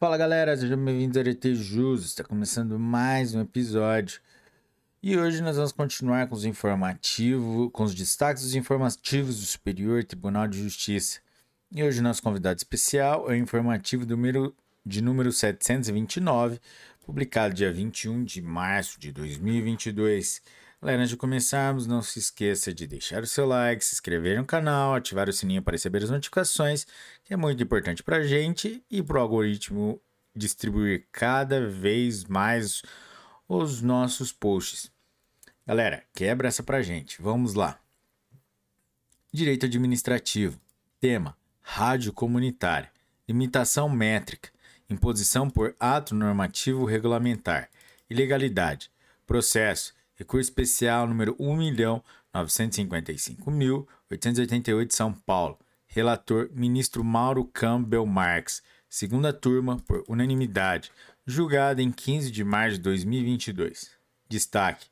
Fala galera, sejam bem-vindos ao RT Jus, está começando mais um episódio. E hoje nós vamos continuar com os informativos, com os destaques dos informativos do Superior Tribunal de Justiça. E hoje nosso convidado especial é o informativo número, de número 729, publicado dia 21 de março de 2022. Galera, antes de começarmos, não se esqueça de deixar o seu like, se inscrever no canal, ativar o sininho para receber as notificações, que é muito importante para a gente e para o algoritmo distribuir cada vez mais os nossos posts. Galera, quebra essa pra gente. Vamos lá. Direito administrativo. Tema: rádio comunitária. Limitação métrica. Imposição por ato normativo regulamentar. Ilegalidade. Processo Recurso especial número 1.955.888 São Paulo. Relator ministro Mauro Campbell Marx. Segunda turma por unanimidade. Julgado em 15 de março de 2022. Destaque: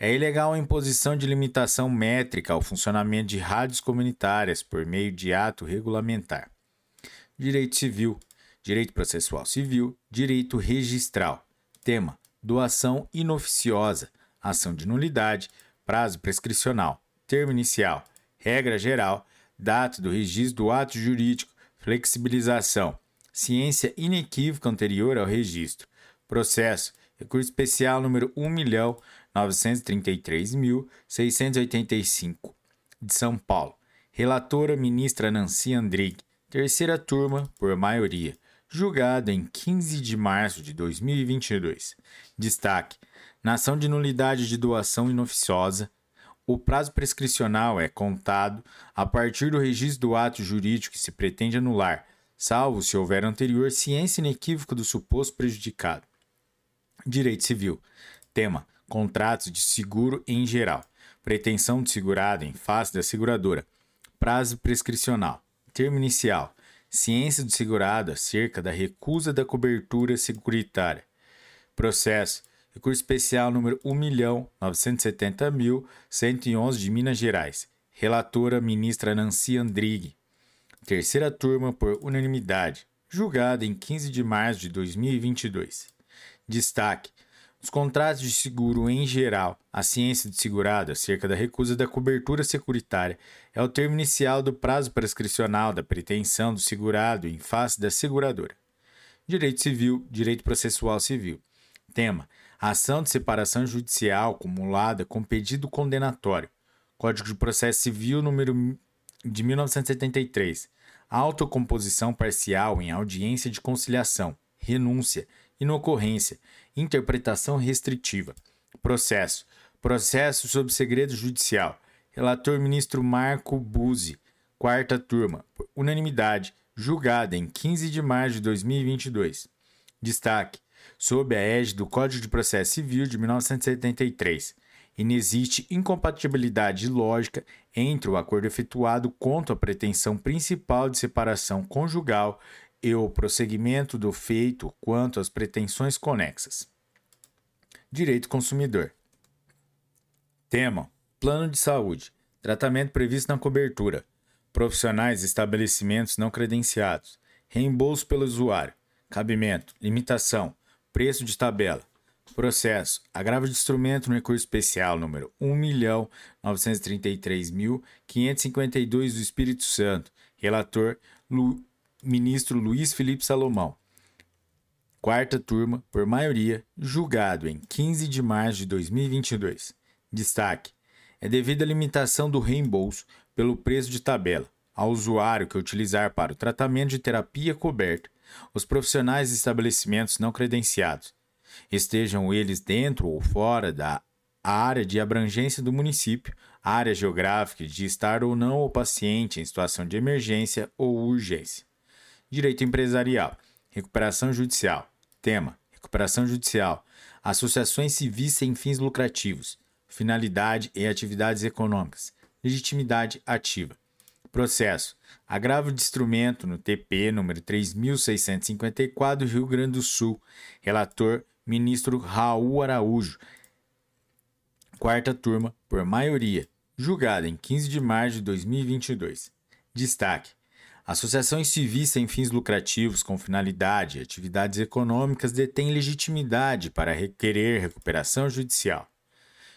é ilegal a imposição de limitação métrica ao funcionamento de rádios comunitárias por meio de ato regulamentar. Direito civil, direito processual civil, direito registral. Tema: doação inoficiosa ação de nulidade, prazo prescricional, termo inicial, regra geral, data do registro do ato jurídico, flexibilização, ciência inequívoca anterior ao registro, processo, recurso especial número 1.933.685 de São Paulo, relatora ministra Nancy Andrighi, terceira turma, por maioria, julgado em 15 de março de 2022. Destaque: na ação de nulidade de doação inoficiosa, o prazo prescricional é contado a partir do registro do ato jurídico que se pretende anular, salvo se houver anterior ciência inequívoca do suposto prejudicado. Direito Civil. Tema: Contratos de seguro em geral. Pretensão de segurado em face da seguradora. Prazo prescricional. Termo inicial. Ciência do segurado acerca da recusa da cobertura securitária. Processo Recurso especial número 1.970.111 de Minas Gerais. Relatora ministra Nancy Andrighi. Terceira turma por unanimidade. Julgada em 15 de março de 2022. Destaque: os contratos de seguro em geral, a ciência de segurado acerca da recusa da cobertura securitária é o termo inicial do prazo prescricional da pretensão do segurado em face da seguradora. Direito Civil, Direito Processual Civil. Tema: ação de separação judicial acumulada com pedido condenatório. Código de Processo Civil número de 1973. Autocomposição parcial em audiência de conciliação, renúncia, inocorrência, interpretação restritiva. Processo. Processo sob segredo judicial. Relator ministro Marco Buzzi. Quarta turma. Unanimidade. Julgada em 15 de março de 2022. Destaque: sob a égide do Código de Processo Civil de 1973. Inexiste incompatibilidade lógica entre o acordo efetuado contra a pretensão principal de separação conjugal e o prosseguimento do feito quanto às pretensões conexas. Direito consumidor. Tema: Plano de saúde. Tratamento previsto na cobertura. Profissionais e estabelecimentos não credenciados. Reembolso pelo usuário. Cabimento. Limitação Preço de tabela. Processo. Agravo de instrumento no recurso especial número 1.933.552 do Espírito Santo. Relator, Lu, ministro Luiz Felipe Salomão. Quarta turma, por maioria, julgado em 15 de março de 2022. Destaque: é devido à limitação do reembolso pelo preço de tabela ao usuário que utilizar para o tratamento de terapia coberta os profissionais de estabelecimentos não credenciados, estejam eles dentro ou fora da área de abrangência do município, área geográfica de estar ou não o paciente em situação de emergência ou urgência. Direito empresarial, recuperação judicial. Tema: recuperação judicial. Associações civis sem fins lucrativos. Finalidade e atividades econômicas. Legitimidade ativa. Processo: agravo de instrumento no TP número 3654 do Rio Grande do Sul. Relator: ministro Raul Araújo. Quarta turma, por maioria, julgada em 15 de março de 2022. Destaque: Associações civis sem fins lucrativos com finalidade e atividades econômicas detêm legitimidade para requerer recuperação judicial.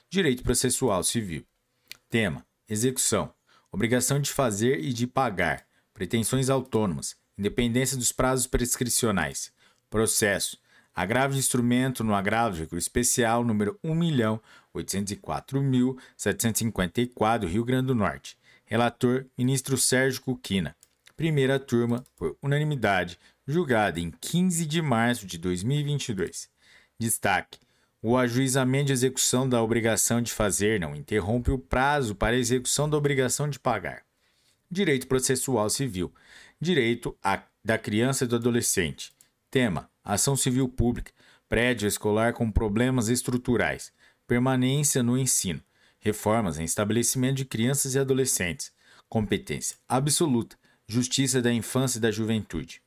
Direito processual civil. Tema: execução. Obrigação de fazer e de pagar. Pretensões autônomas. Independência dos prazos prescricionais. Processo. Agravo de instrumento no agravo especial número 1.804.754, Rio Grande do Norte. Relator: Ministro Sérgio Cuquina. Primeira turma, por unanimidade, julgada em 15 de março de 2022. Destaque: o ajuizamento de execução da obrigação de fazer não interrompe o prazo para a execução da obrigação de pagar. Direito processual civil. Direito a, da criança e do adolescente. Tema: ação civil pública. Prédio escolar com problemas estruturais. Permanência no ensino. Reformas em estabelecimento de crianças e adolescentes. Competência absoluta. Justiça da Infância e da Juventude.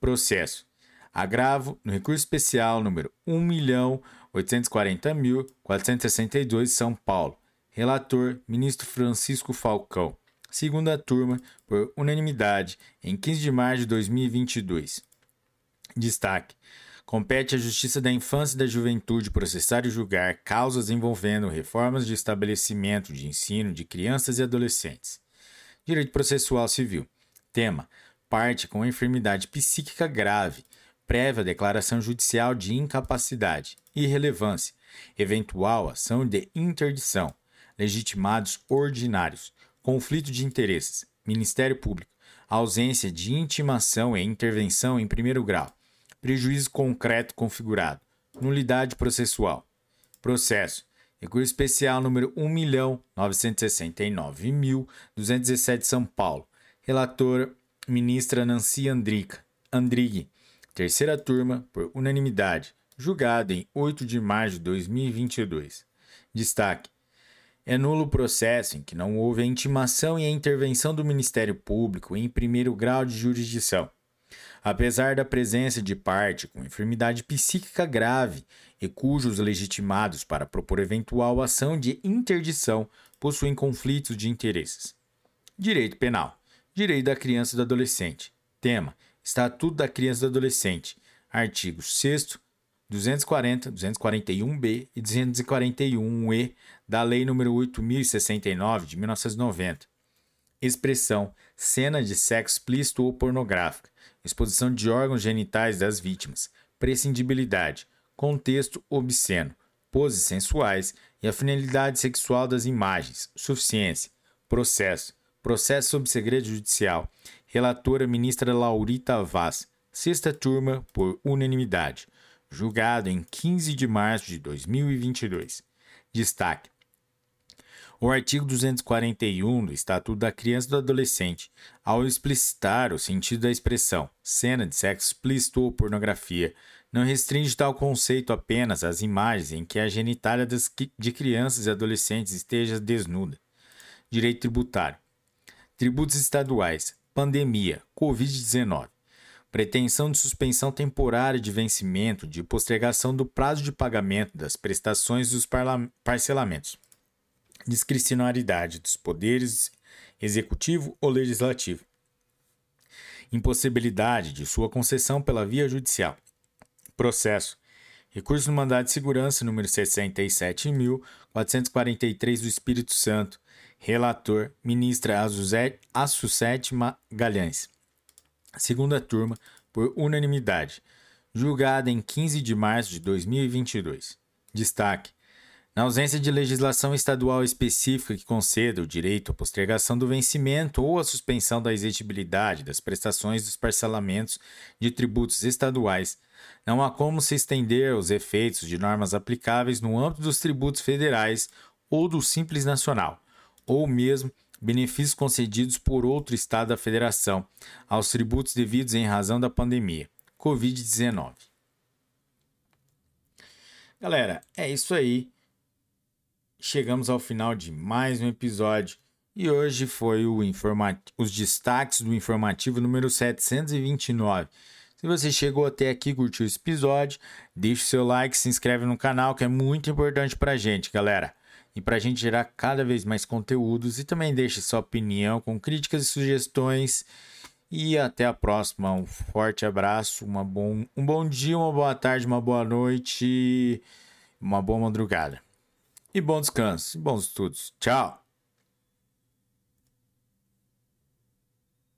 Processo. Agravo no recurso especial número 1.840.462, São Paulo. Relator: Ministro Francisco Falcão. Segunda turma, por unanimidade, em 15 de março de 2022. Destaque: compete à Justiça da Infância e da Juventude processar e julgar causas envolvendo reformas de estabelecimento de ensino de crianças e adolescentes. Direito Processual Civil. Tema: parte com enfermidade psíquica grave prévia declaração judicial de incapacidade, irrelevância, eventual ação de interdição, legitimados ordinários, conflito de interesses, Ministério Público, ausência de intimação e intervenção em primeiro grau, prejuízo concreto configurado, nulidade processual, processo, recurso especial número 1.969.217 São Paulo, relatora ministra Nancy Andrica, Andrigue, terceira turma, por unanimidade, julgado em 8 de maio de 2022. Destaque: é nulo o processo em que não houve a intimação e a intervenção do Ministério Público em primeiro grau de jurisdição. Apesar da presença de parte com enfermidade psíquica grave e cujos legitimados para propor eventual ação de interdição possuem conflitos de interesses. Direito Penal: Direito da Criança e do Adolescente. Tema: Estatuto da Criança e do Adolescente, artigos 6 240, 241b e 241e da Lei nº 8069 de 1990. Expressão: cena de sexo explícito ou pornográfica, exposição de órgãos genitais das vítimas, prescindibilidade, contexto obsceno, poses sensuais e a finalidade sexual das imagens, suficiência, processo, processo sob segredo judicial, Relatora ministra Laurita Vaz. Sexta turma, por unanimidade. Julgado em 15 de março de 2022. Destaque: o artigo 241 do Estatuto da Criança e do Adolescente, ao explicitar o sentido da expressão cena de sexo explícito ou pornografia, não restringe tal conceito apenas às imagens em que a genitália de crianças e adolescentes esteja desnuda. Direito tributário. Tributos estaduais pandemia, Covid-19. Pretensão de suspensão temporária de vencimento de postergação do prazo de pagamento das prestações dos parcelamentos. Discricionariedade dos poderes executivo ou legislativo. Impossibilidade de sua concessão pela via judicial. Processo. Recurso no mandado de segurança número 67.443 do Espírito Santo, Relator, ministra Assucete Magalhães. Segunda turma, por unanimidade. Julgada em 15 de março de 2022. Destaque: na ausência de legislação estadual específica que conceda o direito à postergação do vencimento ou à suspensão da exigibilidade das prestações dos parcelamentos de tributos estaduais, não há como se estender os efeitos de normas aplicáveis no âmbito dos tributos federais ou do Simples Nacional, ou mesmo benefícios concedidos por outro Estado da Federação aos tributos devidos em razão da pandemia Covid-19. Galera, é isso aí. Chegamos ao final de mais um episódio e hoje foi os destaques do informativo número 729. Se você chegou até aqui e curtiu esse episódio, deixe seu like, se inscreve no canal que é muito importante pra gente, galera e para a gente gerar cada vez mais conteúdos. E também deixe sua opinião com críticas e sugestões. E até a próxima. Um forte abraço, uma bom, um bom dia, uma boa tarde, uma boa noite, uma boa madrugada. E bom descanso, bons estudos. Tchau!